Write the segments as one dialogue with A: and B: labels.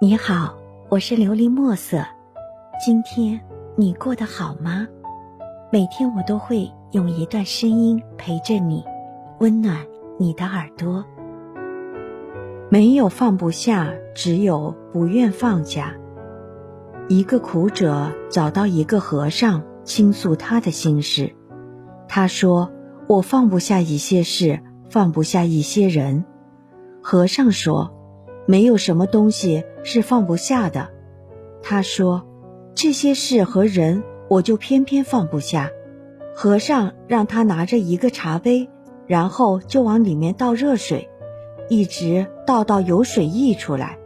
A: 你好，我是琉璃墨色。今天你过得好吗？每天我都会用一段声音陪着你，温暖你的耳朵。没有放不下，只有不愿放下。一个苦者找到一个和尚倾诉他的心事，他说：“我放不下一些事，放不下一些人。”和尚说。没有什么东西是放不下的，他说：“这些事和人，我就偏偏放不下。”和尚让他拿着一个茶杯，然后就往里面倒热水，一直倒到有水溢出来。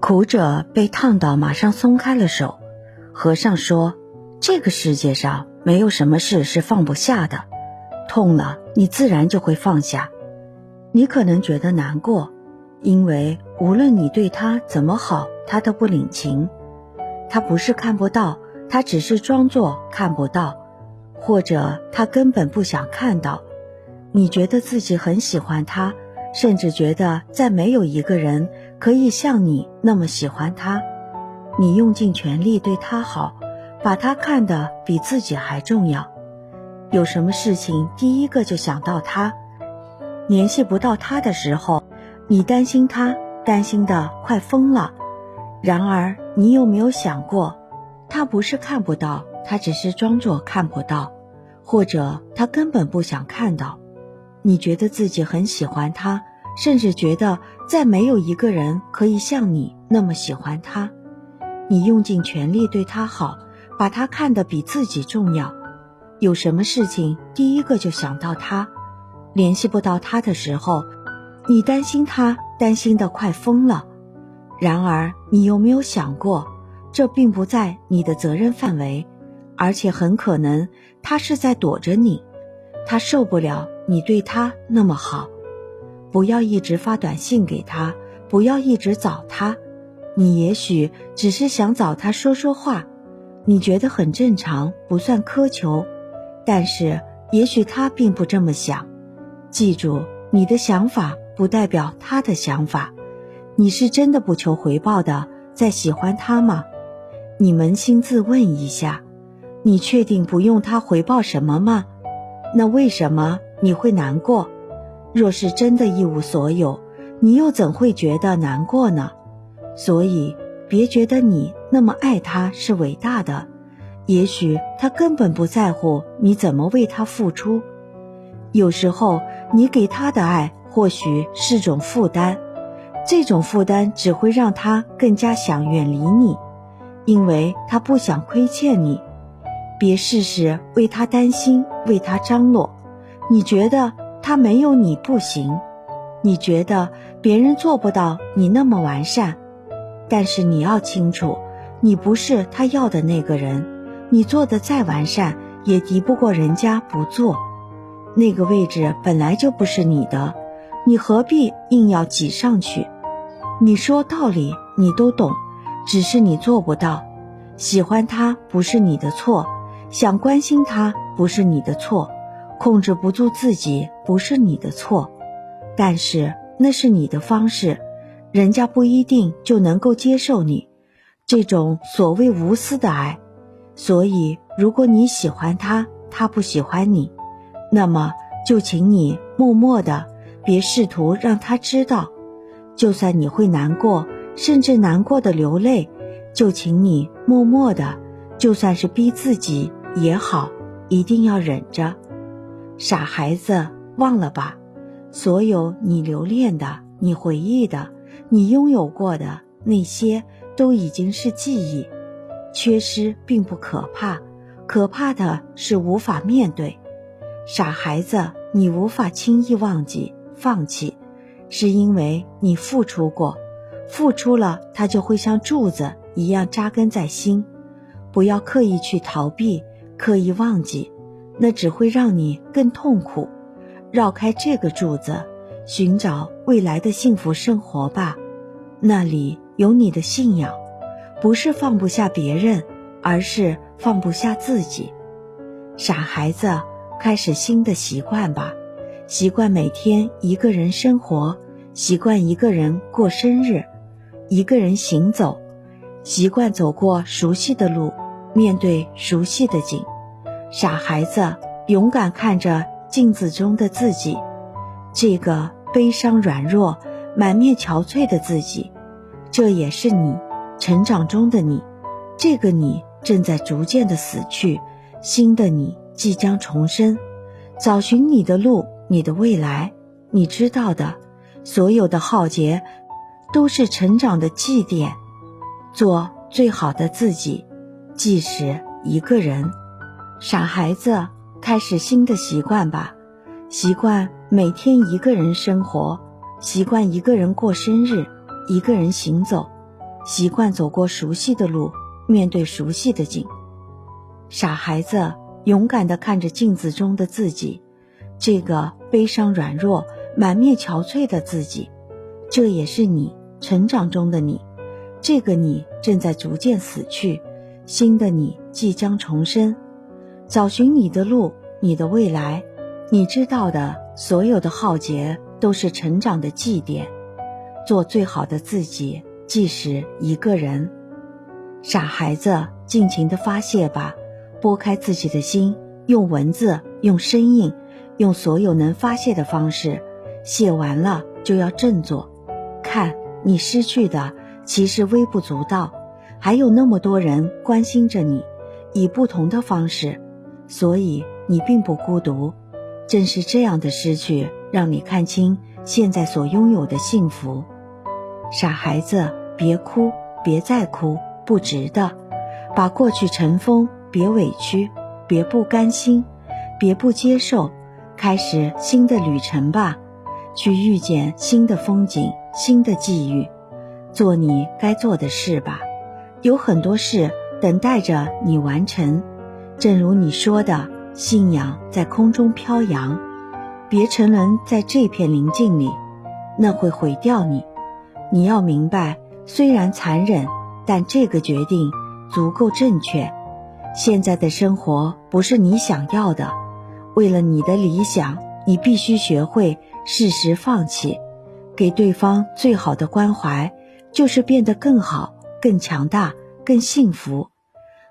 A: 苦者被烫到，马上松开了手。和尚说：“这个世界上没有什么事是放不下的，痛了你自然就会放下。你可能觉得难过。”因为无论你对他怎么好，他都不领情。他不是看不到，他只是装作看不到，或者他根本不想看到。你觉得自己很喜欢他，甚至觉得再没有一个人可以像你那么喜欢他。你用尽全力对他好，把他看得比自己还重要。有什么事情第一个就想到他，联系不到他的时候。你担心他，担心的快疯了。然而，你有没有想过，他不是看不到，他只是装作看不到，或者他根本不想看到。你觉得自己很喜欢他，甚至觉得再没有一个人可以像你那么喜欢他。你用尽全力对他好，把他看得比自己重要。有什么事情第一个就想到他，联系不到他的时候。你担心他，担心的快疯了。然而，你有没有想过，这并不在你的责任范围，而且很可能他是在躲着你。他受不了你对他那么好。不要一直发短信给他，不要一直找他。你也许只是想找他说说话，你觉得很正常，不算苛求。但是，也许他并不这么想。记住，你的想法。不代表他的想法，你是真的不求回报的在喜欢他吗？你扪心自问一下，你确定不用他回报什么吗？那为什么你会难过？若是真的一无所有，你又怎会觉得难过呢？所以别觉得你那么爱他是伟大的，也许他根本不在乎你怎么为他付出。有时候你给他的爱。或许是种负担，这种负担只会让他更加想远离你，因为他不想亏欠你。别事事为他担心，为他张罗。你觉得他没有你不行，你觉得别人做不到你那么完善，但是你要清楚，你不是他要的那个人。你做的再完善，也敌不过人家不做。那个位置本来就不是你的。你何必硬要挤上去？你说道理你都懂，只是你做不到。喜欢他不是你的错，想关心他不是你的错，控制不住自己不是你的错，但是那是你的方式，人家不一定就能够接受你这种所谓无私的爱。所以，如果你喜欢他，他不喜欢你，那么就请你默默的。别试图让他知道，就算你会难过，甚至难过的流泪，就请你默默的，就算是逼自己也好，一定要忍着。傻孩子，忘了吧，所有你留恋的、你回忆的、你拥有过的那些，都已经是记忆。缺失并不可怕，可怕的是无法面对。傻孩子，你无法轻易忘记。放弃，是因为你付出过，付出了，它就会像柱子一样扎根在心。不要刻意去逃避，刻意忘记，那只会让你更痛苦。绕开这个柱子，寻找未来的幸福生活吧。那里有你的信仰，不是放不下别人，而是放不下自己。傻孩子，开始新的习惯吧。习惯每天一个人生活，习惯一个人过生日。一个人行走，习惯走过熟悉的路，面对熟悉的景。傻孩子，勇敢看着镜子中的自己，这个悲伤、软弱、满面憔悴的自己，这也是你成长中的你。这个你正在逐渐的死去，新的你即将重生。找寻你的路，你的未来，你知道的，所有的浩劫，都是成长的祭奠。做最好的自己，即使一个人。傻孩子，开始新的习惯吧，习惯每天一个人生活，习惯一个人过生日，一个人行走，习惯走过熟悉的路，面对熟悉的景。傻孩子，勇敢地看着镜子中的自己，这个悲伤、软弱、满面憔悴的自己，这也是你成长中的你。这个你正在逐渐死去，新的你即将重生。找寻你的路，你的未来，你知道的，所有的浩劫都是成长的祭奠。做最好的自己，即使一个人。傻孩子，尽情的发泄吧，拨开自己的心，用文字，用声音，用所有能发泄的方式，写完了就要振作。看你失去的其实微不足道，还有那么多人关心着你，以不同的方式。所以你并不孤独，正是这样的失去，让你看清现在所拥有的幸福。傻孩子，别哭，别再哭，不值得。把过去尘封，别委屈，别不甘心，别不接受，开始新的旅程吧，去遇见新的风景、新的际遇，做你该做的事吧。有很多事等待着你完成。正如你说的，信仰在空中飘扬，别沉沦在这片宁静里，那会毁掉你。你要明白，虽然残忍，但这个决定足够正确。现在的生活不是你想要的，为了你的理想，你必须学会适时放弃。给对方最好的关怀，就是变得更好、更强大、更幸福。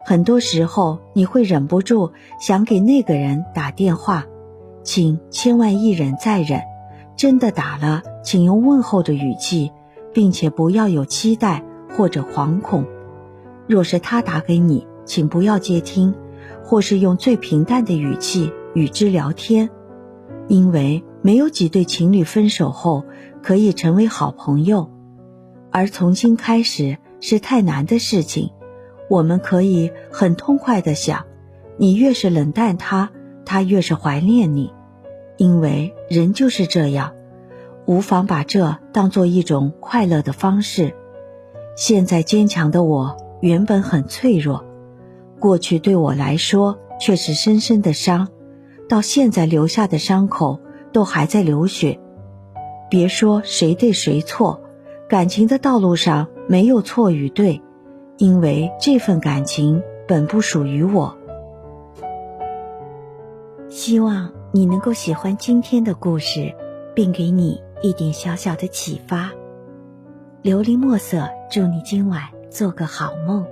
A: 很多时候你会忍不住想给那个人打电话，请千万一忍再忍。真的打了，请用问候的语气，并且不要有期待或者惶恐。若是他打给你，请不要接听，或是用最平淡的语气与之聊天，因为没有几对情侣分手后可以成为好朋友，而重新开始是太难的事情。我们可以很痛快的想，你越是冷淡他，他越是怀念你，因为人就是这样，无妨把这当做一种快乐的方式。现在坚强的我原本很脆弱，过去对我来说却是深深的伤，到现在留下的伤口都还在流血。别说谁对谁错，感情的道路上没有错与对。因为这份感情本不属于我。希望你能够喜欢今天的故事，并给你一点小小的启发。琉璃墨色，祝你今晚做个好梦，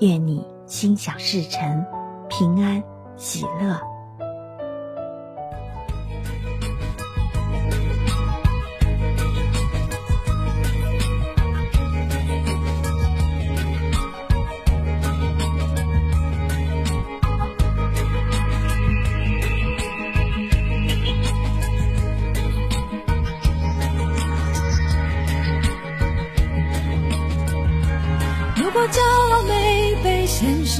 A: 愿你心想事成，平安喜乐。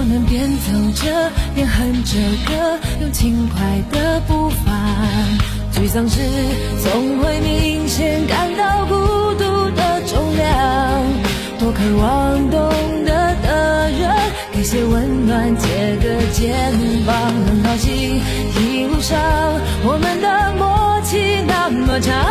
B: 我们边走着边哼着歌用轻快的步伐沮丧时总会明显感到孤独的重量。多渴望懂得的人给些温暖借个肩膀很高兴一路上我们的默契那么长。